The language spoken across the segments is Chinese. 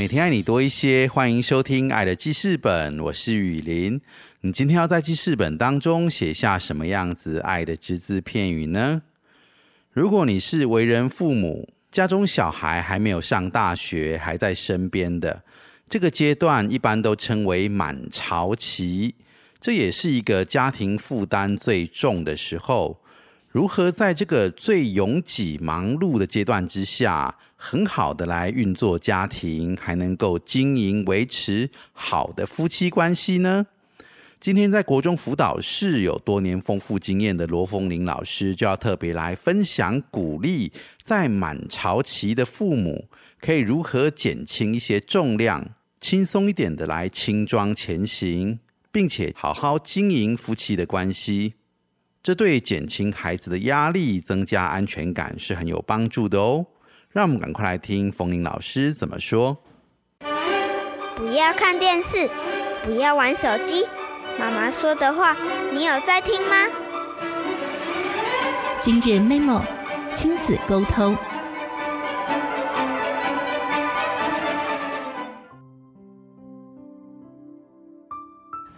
每天爱你多一些，欢迎收听《爱的记事本》，我是雨林。你今天要在记事本当中写下什么样子爱的只字片语呢？如果你是为人父母，家中小孩还没有上大学，还在身边的这个阶段，一般都称为满潮期，这也是一个家庭负担最重的时候。如何在这个最拥挤、忙碌的阶段之下，很好的来运作家庭，还能够经营、维持好的夫妻关系呢？今天在国中辅导室有多年丰富经验的罗凤玲老师，就要特别来分享鼓励，在满潮期的父母可以如何减轻一些重量，轻松一点的来轻装前行，并且好好经营夫妻的关系。这对减轻孩子的压力、增加安全感是很有帮助的哦。让我们赶快来听冯玲老师怎么说。不要看电视，不要玩手机。妈妈说的话，你有在听吗？今日 memo 亲子沟通。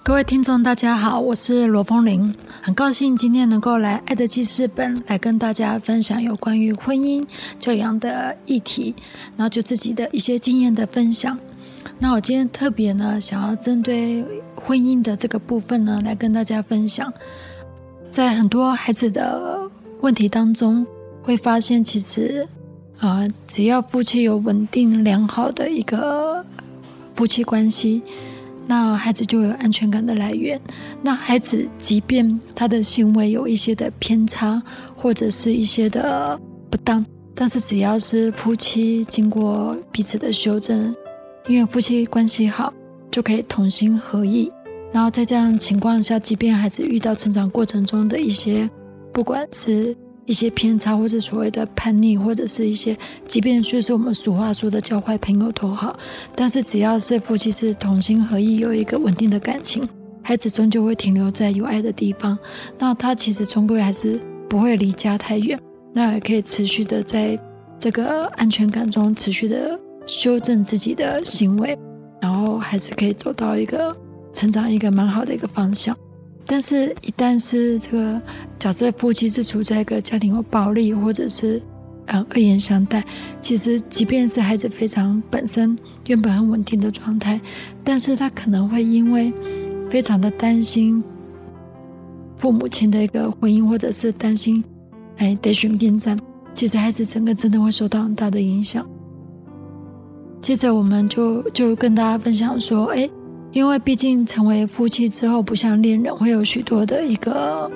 各位听众，大家好，我是罗凤玲，很高兴今天能够来《爱的记事本》来跟大家分享有关于婚姻教养的议题，然后就自己的一些经验的分享。那我今天特别呢，想要针对婚姻的这个部分呢，来跟大家分享，在很多孩子的问题当中，会发现其实啊，只要夫妻有稳定良好的一个夫妻关系。那孩子就有安全感的来源。那孩子即便他的行为有一些的偏差，或者是一些的不当，但是只要是夫妻经过彼此的修正，因为夫妻关系好，就可以同心合意。然后在这样情况下，即便孩子遇到成长过程中的一些，不管是。一些偏差，或者所谓的叛逆，或者是一些，即便就是我们俗话说的交坏朋友都好，但是只要是夫妻是同心合意，有一个稳定的感情，孩子终究会停留在有爱的地方。那他其实终归还是不会离家太远，那也可以持续的在这个安全感中持续的修正自己的行为，然后还是可以走到一个成长一个蛮好的一个方向。但是，一旦是这个假设夫妻是处在一个家庭有暴力，或者是嗯恶言相待，其实即便是孩子非常本身原本很稳定的状态，但是他可能会因为非常的担心父母亲的一个婚姻，或者是担心哎得选边站，其实孩子整个真的会受到很大的影响。接着，我们就就跟大家分享说，哎。因为毕竟成为夫妻之后，不像恋人会有许多的一个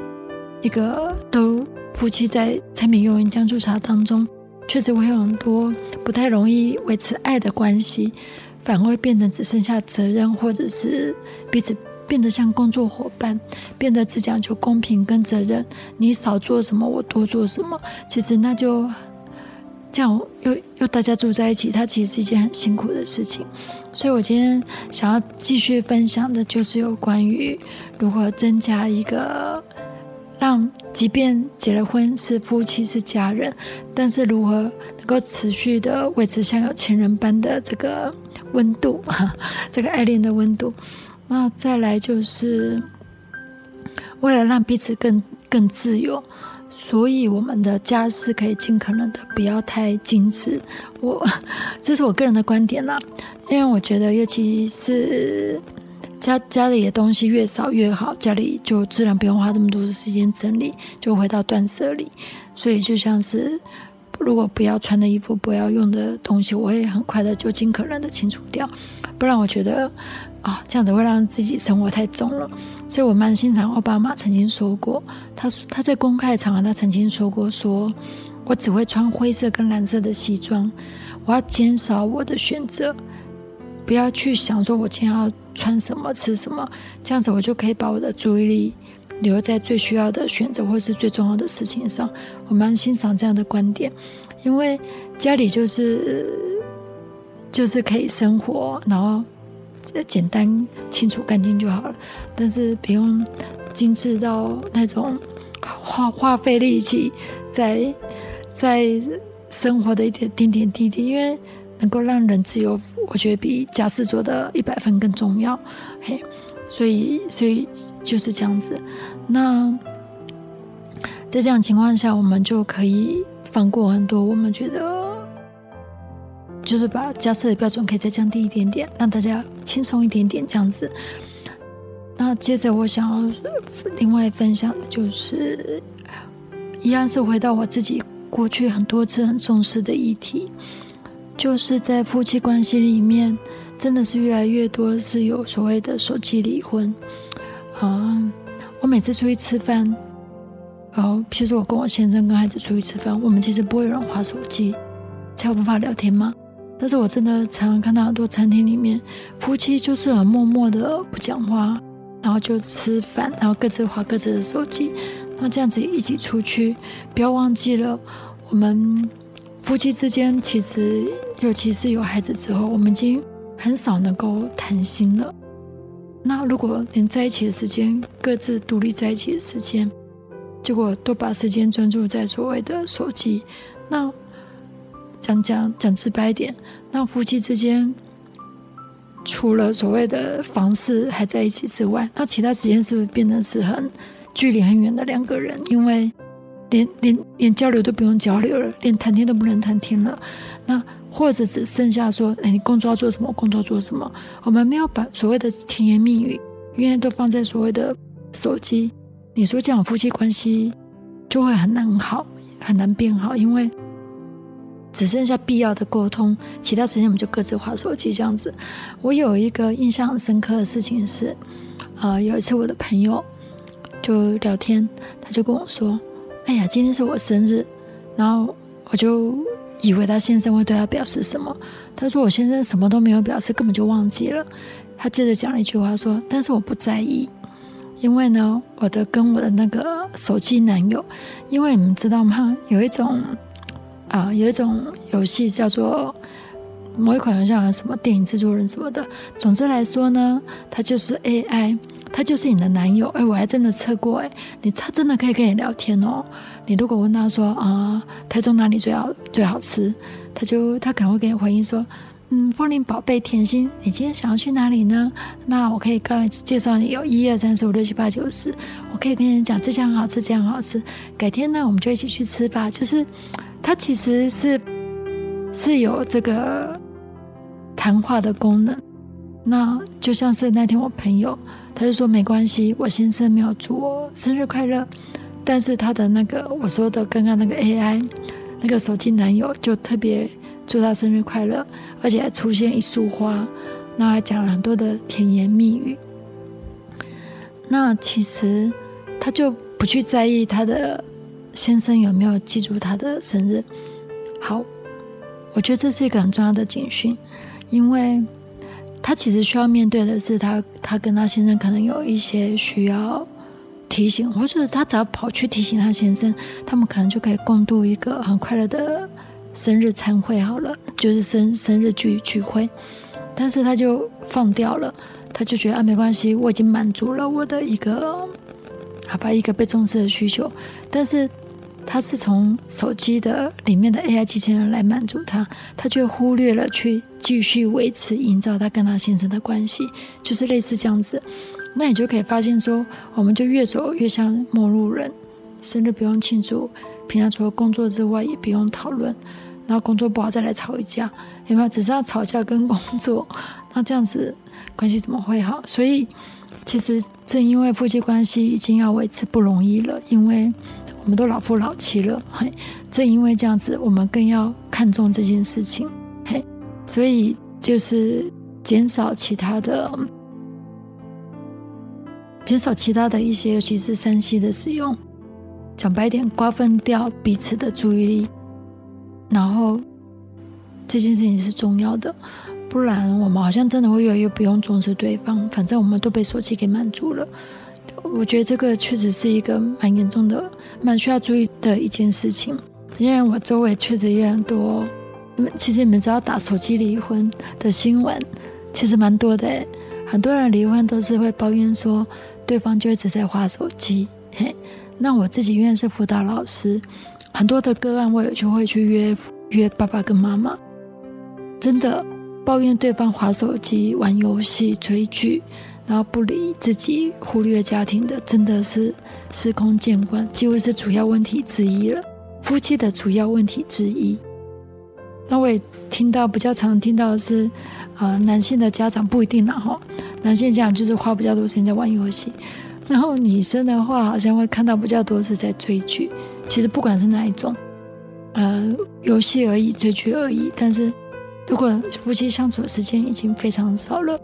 一个都夫妻在柴米油盐酱醋茶当中，确实会有很多不太容易维持爱的关系，反而会变成只剩下责任，或者是彼此变得像工作伙伴，变得只讲究公平跟责任，你少做什么我多做什么，其实那就。这样又又大家住在一起，它其实是一件很辛苦的事情。所以我今天想要继续分享的，就是有关于如何增加一个让，即便结了婚是夫妻是家人，但是如何能够持续的维持像有情人般的这个温度，哈 这个爱恋的温度。那再来就是为了让彼此更更自由。所以，我们的家是可以尽可能的不要太精致。我 这是我个人的观点啦，因为我觉得，尤其是家家里的东西越少越好，家里就自然不用花这么多的时间整理，就回到断舍离。所以，就像是如果不要穿的衣服、不要用的东西，我会很快的就尽可能的清除掉，不然我觉得。啊，这样子会让自己生活太重了，所以我蛮欣赏奥巴马曾经说过，他说他在公开场合他曾经说过，说我只会穿灰色跟蓝色的西装，我要减少我的选择，不要去想说我今天要穿什么、吃什么，这样子我就可以把我的注意力留在最需要的选择或是最重要的事情上。我蛮欣赏这样的观点，因为家里就是就是可以生活，然后简单、清楚、干净就好了，但是不用精致到那种花花费力气在在生活的一点点点滴滴，因为。能够让人自由，我觉得比家事做的一百分更重要。嘿，所以所以就是这样子。那在这样情况下，我们就可以放过很多。我们觉得就是把家事的标准可以再降低一点点，让大家轻松一点点这样子。那接着我想要另外分享的就是，一样是回到我自己过去很多次很重视的议题。就是在夫妻关系里面，真的是越来越多是有所谓的手机离婚。啊，我每次出去吃饭，哦，譬如说我跟我先生跟孩子出去吃饭，我们其实不会有人划手机，才有办法聊天吗？但是我真的常常看到很多餐厅里面，夫妻就是很默默的不讲话，然后就吃饭，然后各自划各自的手机。那这样子一起出去，不要忘记了我们。夫妻之间，其实尤其是有孩子之后，我们已经很少能够谈心了。那如果连在一起的时间，各自独立在一起的时间，结果都把时间专注在所谓的手机，那讲讲讲直白一点，那夫妻之间除了所谓的房事还在一起之外，那其他时间是不是变成是很距离很远的两个人？因为连连连交流都不用交流了，连谈天都不能谈天了。那或者只剩下说，哎，你工作要做什么？工作做什么？我们没有把所谓的甜言蜜语，永远都放在所谓的手机。你说这样夫妻关系就会很难好，很难变好，因为只剩下必要的沟通，其他时间我们就各自划手机这样子。我有一个印象很深刻的事情是，呃，有一次我的朋友就聊天，他就跟我说。哎呀，今天是我生日，然后我就以为他先生会对他表示什么。他说我先生什么都没有表示，根本就忘记了。他接着讲了一句话说：“但是我不在意，因为呢，我的跟我的那个手机男友，因为你们知道吗？有一种啊，有一种游戏叫做某一款游戏，像什么电影制作人什么的。总之来说呢，它就是 AI。”他就是你的男友，哎，我还真的测过，哎，你他真的可以跟你聊天哦。你如果问他说啊，台中哪里最好最好吃，他就他可能会给你回应说，嗯，风铃宝贝甜心，你今天想要去哪里呢？那我可以告介绍你有一二三四五六七八九十，我可以跟你讲这家很好吃，这样好吃。改天呢，我们就一起去吃吧。就是他其实是是有这个谈话的功能。那就像是那天我朋友。他就说没关系，我先生没有祝我生日快乐，但是他的那个我说的刚刚那个 AI 那个手机男友就特别祝他生日快乐，而且还出现一束花，那还讲了很多的甜言蜜语。那其实他就不去在意他的先生有没有记住他的生日。好，我觉得这是一个很重要的警讯，因为。他其实需要面对的是，他他跟他先生可能有一些需要提醒，或者他只要跑去提醒他先生，他们可能就可以共度一个很快乐的生日餐会。好了，就是生生日聚聚会，但是他就放掉了，他就觉得啊，没关系，我已经满足了我的一个好吧，一个被重视的需求，但是。他是从手机的里面的 AI 机器人来满足他，他却忽略了去继续维持、营造他跟他先生的关系，就是类似这样子。那你就可以发现说，我们就越走越像陌路人，生日不用庆祝，平常除了工作之外也不用讨论，然后工作不好再来吵一架，有没有？只是要吵架跟工作，那这样子关系怎么会好？所以其实正因为夫妻关系已经要维持不容易了，因为。我们都老夫老妻了，嘿，正因为这样子，我们更要看重这件事情，嘿，所以就是减少其他的，减少其他的一些，尤其是三 C 的使用，讲白点，瓜分掉彼此的注意力，然后这件事情是重要的，不然我们好像真的会越来越不用重视对方，反正我们都被手机给满足了。我觉得这个确实是一个蛮严重的、蛮需要注意的一件事情。因为我周围确实也很多，其实你们知道打手机离婚的新闻，其实蛮多的。很多人离婚都是会抱怨说对方就一直在划手机。嘿，那我自己因为是辅导老师，很多的个案我也就会去约约爸爸跟妈妈，真的抱怨对方划手机、玩游戏、追剧。然后不理自己，忽略家庭的，真的是司空见惯，几乎是主要问题之一了。夫妻的主要问题之一。那我也听到比较常听到的是，呃，男性的家长不一定啦哈，男性家长就是花比较多时间在玩游戏，然后女生的话好像会看到比较多是在追剧。其实不管是哪一种，呃，游戏而已，追剧而已。但是如果夫妻相处的时间已经非常少了。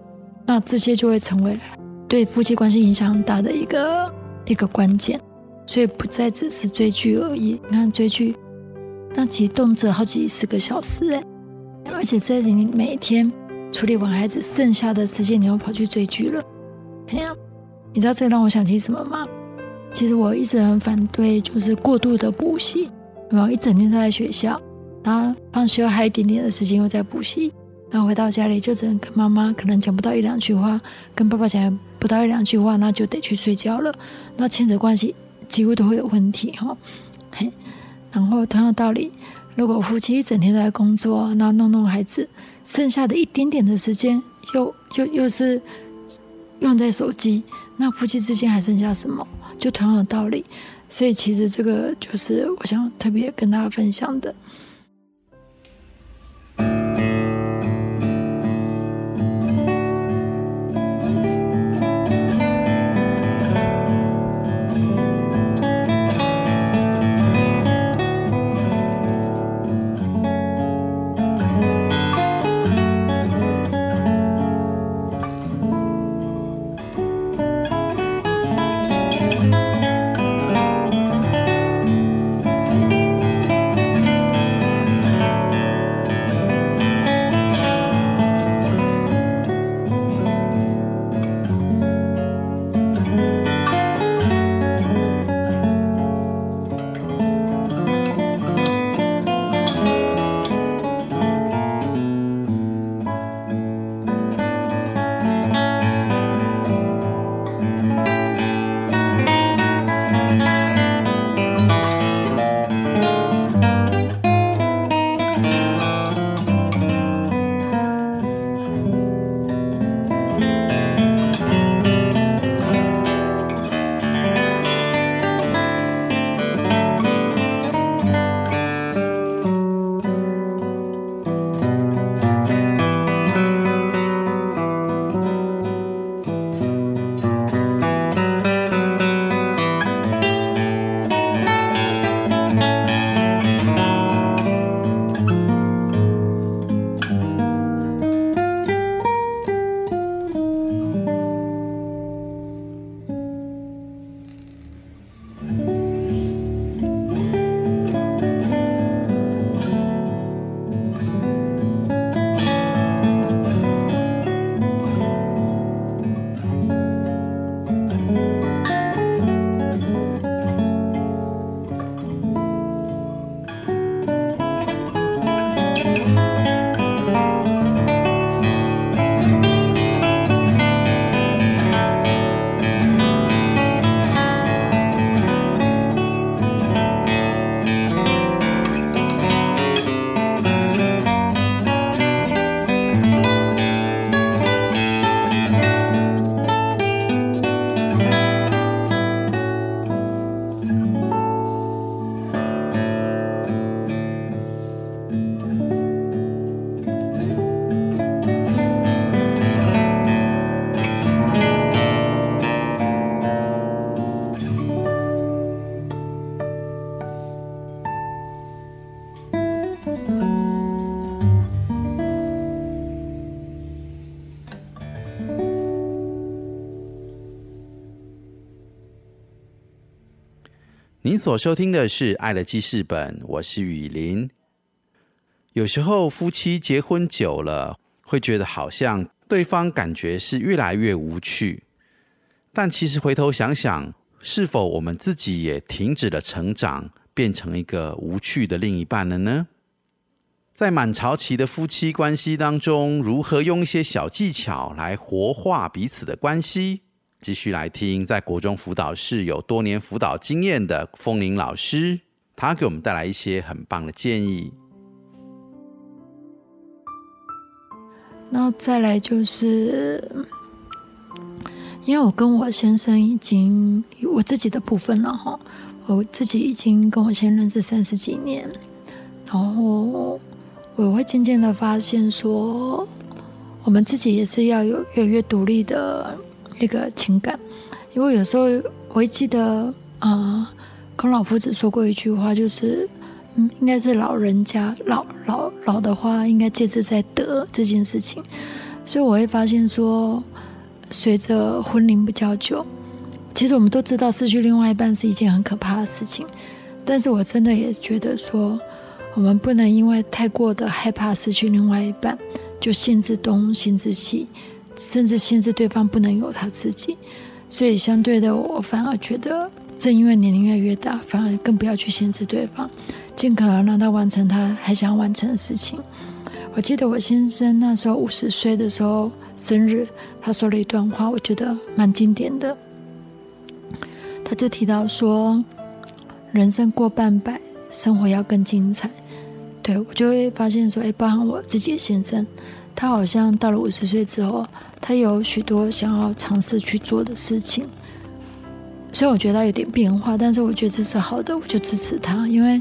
那这些就会成为对夫妻关系影响很大的一个一个关键，所以不再只是追剧而已。你看追剧，那其实动辄好几十个小时哎，而且在你每天处理完孩子，剩下的时间你又跑去追剧了。哎呀，你知道这让我想起什么吗？其实我一直很反对，就是过度的补习，然后一整天都在学校，然后放学还有一点点的时间又在补习。然后回到家里就只能跟妈妈可能讲不到一两句话，跟爸爸讲不到一两句话，那就得去睡觉了。那亲子关系几乎都会有问题哈。嘿，然后同样道理，如果夫妻一整天都在工作，那弄弄孩子，剩下的一点点的时间又又又是用在手机，那夫妻之间还剩下什么？就同样的道理。所以其实这个就是我想特别跟大家分享的。所收听的是《爱的记事本》，我是雨林。有时候夫妻结婚久了，会觉得好像对方感觉是越来越无趣。但其实回头想想，是否我们自己也停止了成长，变成一个无趣的另一半了呢？在满潮期的夫妻关系当中，如何用一些小技巧来活化彼此的关系？继续来听，在国中辅导室有多年辅导经验的风铃老师，他给我们带来一些很棒的建议。然后再来就是，因为我跟我先生已经我自己的部分了哈，我自己已经跟我先生认识三十几年，然后我会渐渐的发现说，我们自己也是要有越来越独立的一个情感，因为有时候我会记得啊、孔老夫子说过一句话，就是。嗯，应该是老人家老老老的话，应该戒之在德这件事情，所以我会发现说，随着婚龄比较久，其实我们都知道失去另外一半是一件很可怕的事情，但是我真的也觉得说，我们不能因为太过的害怕失去另外一半，就心自东心自西，甚至限制对方不能有他自己，所以相对的，我反而觉得，正因为年龄越来越大，反而更不要去限制对方。尽可能让他完成他还想完成的事情。我记得我先生那时候五十岁的时候生日，他说了一段话，我觉得蛮经典的。他就提到说，人生过半百，生活要更精彩。对我就会发现说，哎，包含我自己的先生，他好像到了五十岁之后，他有许多想要尝试去做的事情。虽然我觉得他有点变化，但是我觉得这是好的，我就支持他，因为。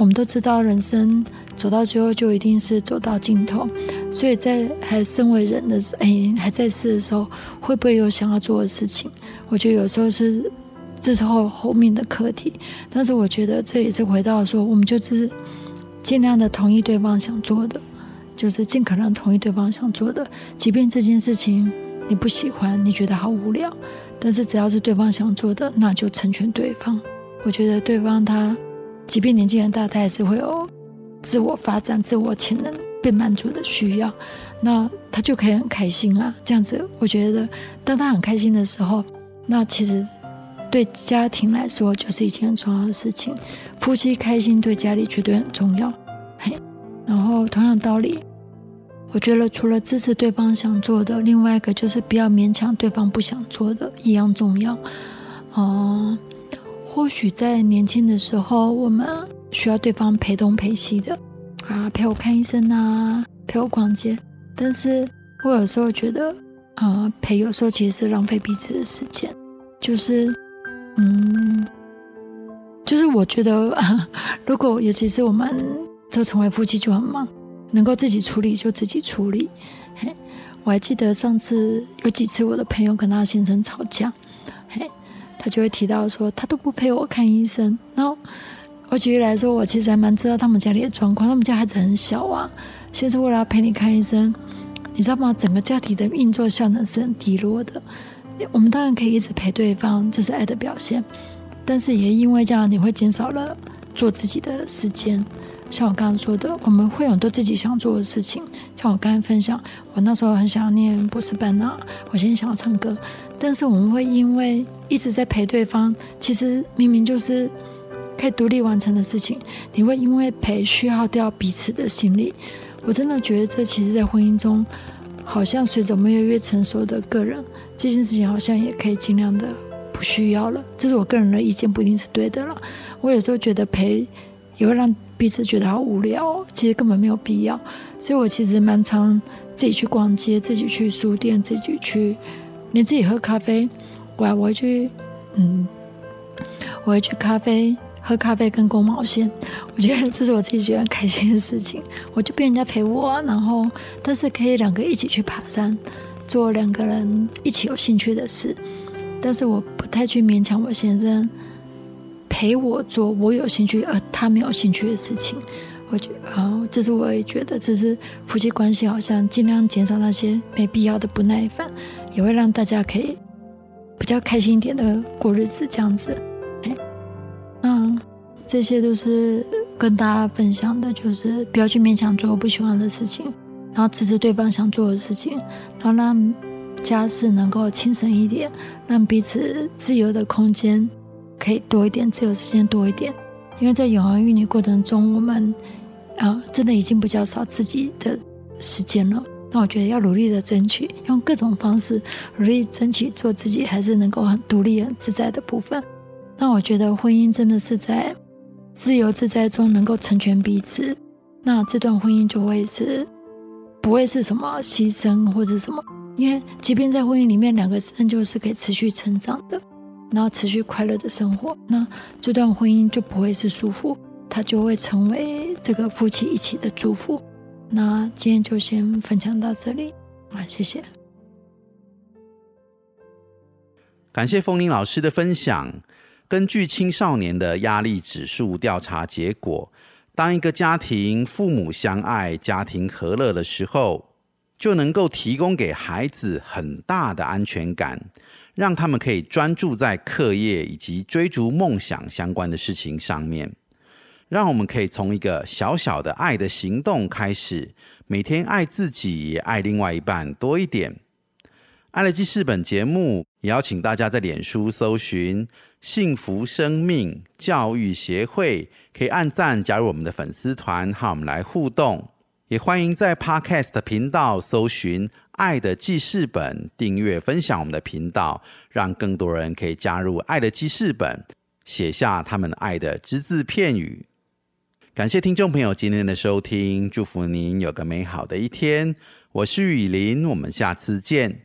我们都知道，人生走到最后就一定是走到尽头，所以在还身为人的时，哎，还在世的时候，会不会有想要做的事情？我觉得有时候是这时候后面的课题，但是我觉得这也是回到说，我们就是尽量的同意对方想做的，就是尽可能同意对方想做的，即便这件事情你不喜欢，你觉得好无聊，但是只要是对方想做的，那就成全对方。我觉得对方他。即便年纪很大，他还是会有自我发展、自我潜能被满足的需要，那他就可以很开心啊。这样子，我觉得当他很开心的时候，那其实对家庭来说就是一件很重要的事情。夫妻开心对家里绝对很重要。嘿，然后同样道理，我觉得除了支持对方想做的，另外一个就是不要勉强对方不想做的，一样重要。嗯。或许在年轻的时候，我们需要对方陪东陪西的，啊，陪我看医生啊，陪我逛街。但是我有时候觉得，啊，陪有时候其实是浪费彼此的时间。就是，嗯，就是我觉得，如果尤其是我们都成为夫妻就很忙，能够自己处理就自己处理。嘿，我还记得上次有几次我的朋友跟他先生吵架，嘿。他就会提到说，他都不陪我看医生。然后我举例来说，我其实还蛮知道他们家里的状况。他们家孩子很小啊，先是为了要陪你看医生，你知道吗？整个家庭的运作效能是很低落的。我们当然可以一直陪对方，这是爱的表现，但是也因为这样，你会减少了做自己的时间。像我刚刚说的，我们会有很多自己想做的事情。像我刚才分享，我那时候很想念博士班啊，我现在想要唱歌，但是我们会因为一直在陪对方，其实明明就是可以独立完成的事情，你会因为陪虚耗掉彼此的心力。我真的觉得这其实，在婚姻中，好像随着我们越来越成熟的个人，这件事情好像也可以尽量的不需要了。这是我个人的意见，不一定是对的了。我有时候觉得陪也会让彼此觉得好无聊，其实根本没有必要。所以我其实蛮常自己去逛街，自己去书店，自己去，连自己喝咖啡。我我会去，嗯，我会去咖啡喝咖啡跟勾毛线，我觉得这是我自己觉得开心的事情。我就被人家陪我，然后但是可以两个一起去爬山，做两个人一起有兴趣的事。但是我不太去勉强我先生陪我做我有兴趣而他没有兴趣的事情。我觉啊，这是我也觉得，这是夫妻关系好像尽量减少那些没必要的不耐烦，也会让大家可以。比较开心一点的过日子，这样子，哎，那这些都是跟大家分享的，就是不要去勉强做我不喜欢的事情，然后支持对方想做的事情，然后让家事能够轻省一点，让彼此自由的空间可以多一点，自由时间多一点。因为在永恒与你过程中，我们啊真的已经比较少自己的时间了。那我觉得要努力的争取，用各种方式努力争取做自己，还是能够很独立、很自在的部分。那我觉得婚姻真的是在自由自在中能够成全彼此，那这段婚姻就会是不会是什么牺牲或者什么，因为即便在婚姻里面，两个人就是可以持续成长的，然后持续快乐的生活，那这段婚姻就不会是束缚，它就会成为这个夫妻一起的祝福。那今天就先分享到这里啊，谢谢。感谢风铃老师的分享。根据青少年的压力指数调查结果，当一个家庭父母相爱、家庭和乐的时候，就能够提供给孩子很大的安全感，让他们可以专注在课业以及追逐梦想相关的事情上面。让我们可以从一个小小的爱的行动开始，每天爱自己，也爱另外一半多一点。爱乐记事本节目也邀请大家在脸书搜寻“幸福生命教育协会”，可以按赞加入我们的粉丝团，和我们来互动。也欢迎在 Podcast 频道搜寻“爱的记事本”，订阅分享我们的频道，让更多人可以加入爱的记事本，写下他们爱的只字片语。感谢听众朋友今天的收听，祝福您有个美好的一天。我是雨林，我们下次见。